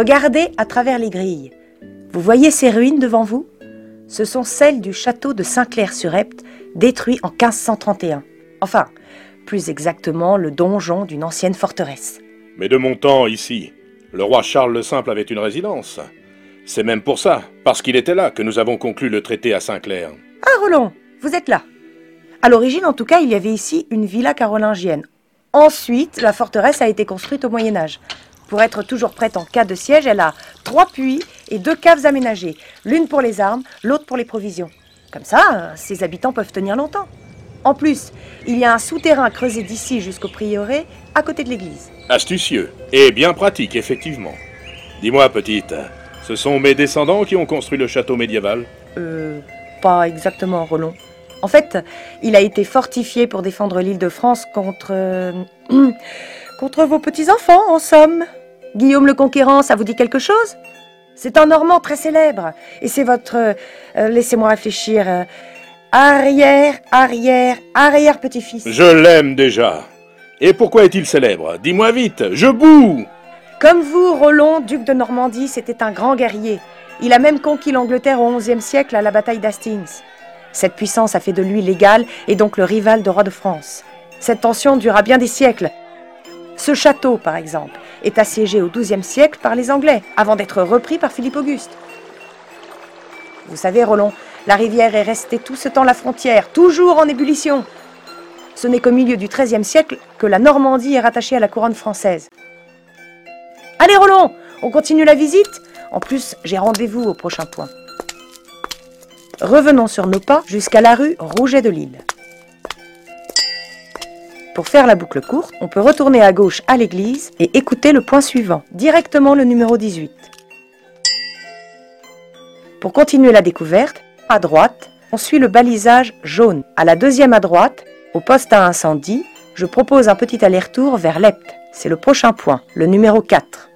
Regardez à travers les grilles. Vous voyez ces ruines devant vous? Ce sont celles du château de Saint-Clair-sur-Epte, détruit en 1531. Enfin, plus exactement le donjon d'une ancienne forteresse. Mais de mon temps, ici, le roi Charles le Simple avait une résidence. C'est même pour ça, parce qu'il était là, que nous avons conclu le traité à Saint-Clair. Ah, Roland, vous êtes là. À l'origine, en tout cas, il y avait ici une villa carolingienne. Ensuite, la forteresse a été construite au Moyen Âge. Pour être toujours prête en cas de siège, elle a trois puits et deux caves aménagées, l'une pour les armes, l'autre pour les provisions. Comme ça, ses habitants peuvent tenir longtemps. En plus, il y a un souterrain creusé d'ici jusqu'au prieuré, à côté de l'église. Astucieux et bien pratique, effectivement. Dis-moi, petite, ce sont mes descendants qui ont construit le château médiéval? Euh, pas exactement, Roland. En fait, il a été fortifié pour défendre l'île de France contre. euh, contre vos petits-enfants, en somme. Guillaume le Conquérant, ça vous dit quelque chose? C'est un Normand très célèbre. Et c'est votre. euh, Laissez-moi réfléchir. euh, arrière, arrière, arrière petit-fils. Je l'aime déjà. Et pourquoi est-il célèbre? Dis-moi vite, je boue Comme vous, Roland, duc de Normandie, c'était un grand guerrier. Il a même conquis l'Angleterre au XIe siècle à la bataille d'Hastings. Cette puissance a fait de lui l'égal et donc le rival de roi de France. Cette tension dura bien des siècles. Ce château, par exemple, est assiégé au XIIe siècle par les Anglais, avant d'être repris par Philippe Auguste. Vous savez, Roland, la rivière est restée tout ce temps la frontière, toujours en ébullition. Ce n'est qu'au milieu du XIIIe siècle que la Normandie est rattachée à la couronne française. Allez, Roland, on continue la visite En plus, j'ai rendez-vous au prochain point. Revenons sur nos pas jusqu'à la rue Rouget de Lille. Pour faire la boucle courte, on peut retourner à gauche à l'église et écouter le point suivant, directement le numéro 18. Pour continuer la découverte, à droite, on suit le balisage jaune. À la deuxième à droite, au poste à incendie, je propose un petit aller-retour vers l'Epte. C'est le prochain point, le numéro 4.